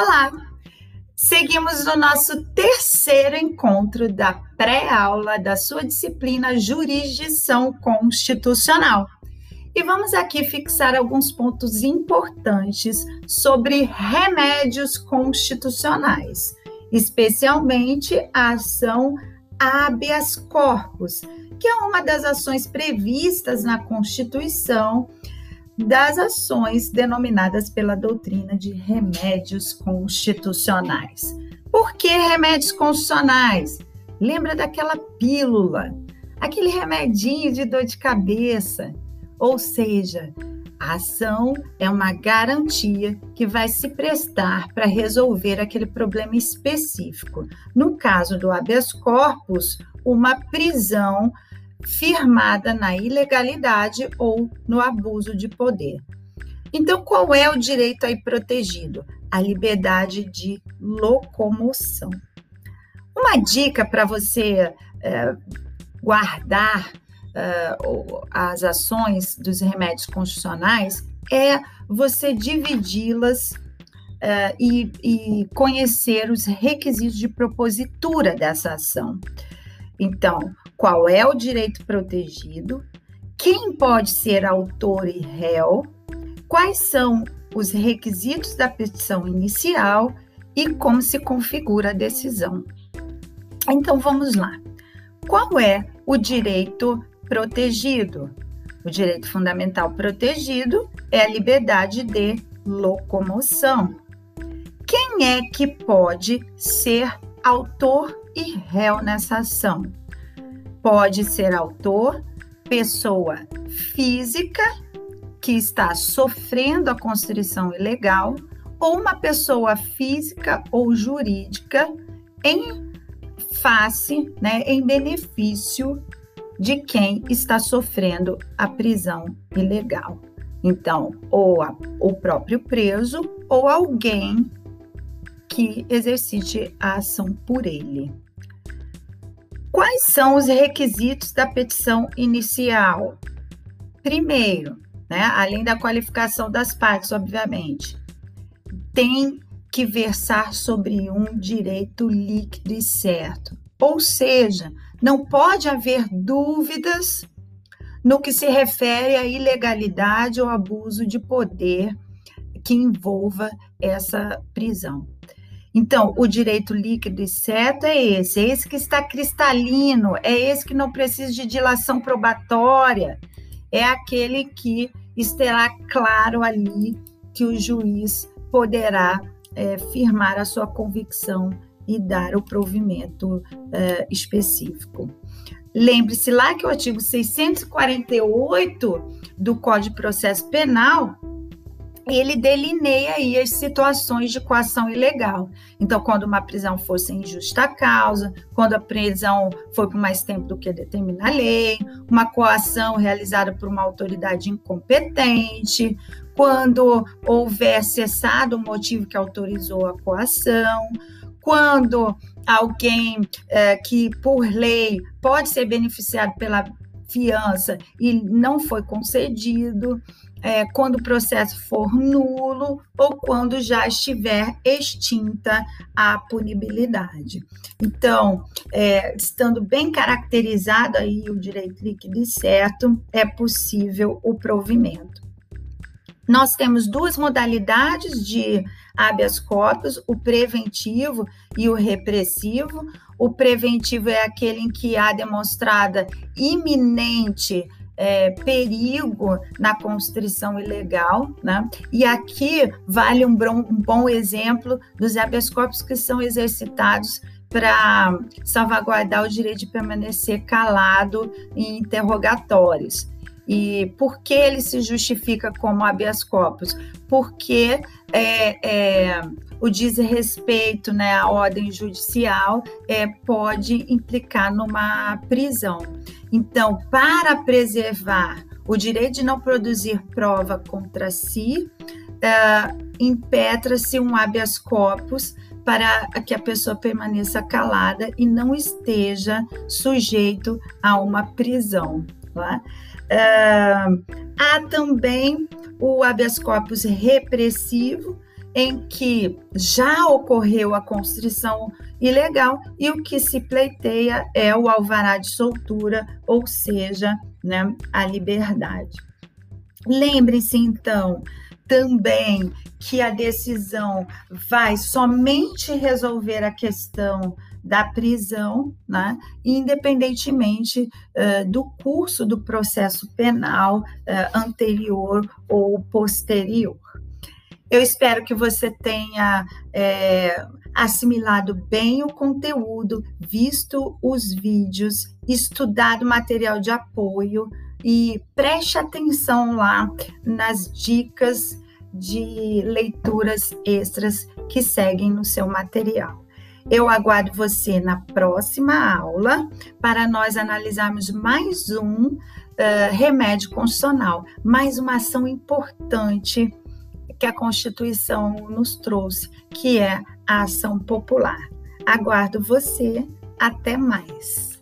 Olá! Seguimos no nosso terceiro encontro da pré-aula da sua disciplina Jurisdição Constitucional. E vamos aqui fixar alguns pontos importantes sobre remédios constitucionais, especialmente a ação habeas corpus, que é uma das ações previstas na Constituição das ações denominadas pela doutrina de remédios constitucionais. Por que remédios constitucionais? Lembra daquela pílula, aquele remedinho de dor de cabeça. Ou seja, a ação é uma garantia que vai se prestar para resolver aquele problema específico. No caso do habeas corpus, uma prisão firmada na ilegalidade ou no abuso de poder. Então, qual é o direito aí protegido? A liberdade de locomoção. Uma dica para você é, guardar é, as ações dos remédios constitucionais é você dividi-las é, e, e conhecer os requisitos de propositura dessa ação. Então, qual é o direito protegido, quem pode ser autor e réu, quais são os requisitos da petição inicial e como se configura a decisão. Então vamos lá. Qual é o direito protegido? O direito fundamental protegido é a liberdade de locomoção. Quem é que pode ser autor e réu nessa ação? Pode ser autor, pessoa física que está sofrendo a constrição ilegal ou uma pessoa física ou jurídica em face, né, em benefício de quem está sofrendo a prisão ilegal. Então, ou a, o próprio preso ou alguém que exercite a ação por ele. Quais são os requisitos da petição inicial? Primeiro, né, além da qualificação das partes, obviamente, tem que versar sobre um direito líquido e certo. Ou seja, não pode haver dúvidas no que se refere à ilegalidade ou abuso de poder que envolva essa prisão. Então, o direito líquido e certo é esse, é esse que está cristalino, é esse que não precisa de dilação probatória, é aquele que estará claro ali que o juiz poderá é, firmar a sua convicção e dar o provimento é, específico. Lembre-se lá que o artigo 648 do Código de Processo Penal ele delineia aí as situações de coação ilegal. Então, quando uma prisão for sem justa causa, quando a prisão for por mais tempo do que determina a lei, uma coação realizada por uma autoridade incompetente, quando houver cessado o motivo que autorizou a coação, quando alguém é, que, por lei, pode ser beneficiado pela fiança e não foi concedido, é, quando o processo for nulo ou quando já estiver extinta a punibilidade. Então, é, estando bem caracterizado aí o direito líquido e certo, é possível o provimento. Nós temos duas modalidades de habeas corpus, o preventivo e o repressivo. O preventivo é aquele em que há demonstrada iminente é, perigo na constrição ilegal, né? E aqui vale um bom, um bom exemplo dos habeas corpus que são exercitados para salvaguardar o direito de permanecer calado em interrogatórios. E por que ele se justifica como habeas corpus? Porque é, é, o desrespeito né, à ordem judicial é, pode implicar numa prisão. Então, para preservar o direito de não produzir prova contra si, uh, impetra-se um habeas corpus para que a pessoa permaneça calada e não esteja sujeito a uma prisão. Tá? Uh, há também o habeas corpus repressivo, em que já ocorreu a constrição ilegal e o que se pleiteia é o alvará de soltura, ou seja, né, a liberdade. Lembre-se então também que a decisão vai somente resolver a questão da prisão, né, independentemente uh, do curso do processo penal uh, anterior ou posterior. Eu espero que você tenha é, assimilado bem o conteúdo, visto os vídeos, estudado material de apoio e preste atenção lá nas dicas de leituras extras que seguem no seu material. Eu aguardo você na próxima aula para nós analisarmos mais um uh, remédio constitucional, mais uma ação importante que a Constituição nos trouxe, que é a ação popular. Aguardo você. Até mais.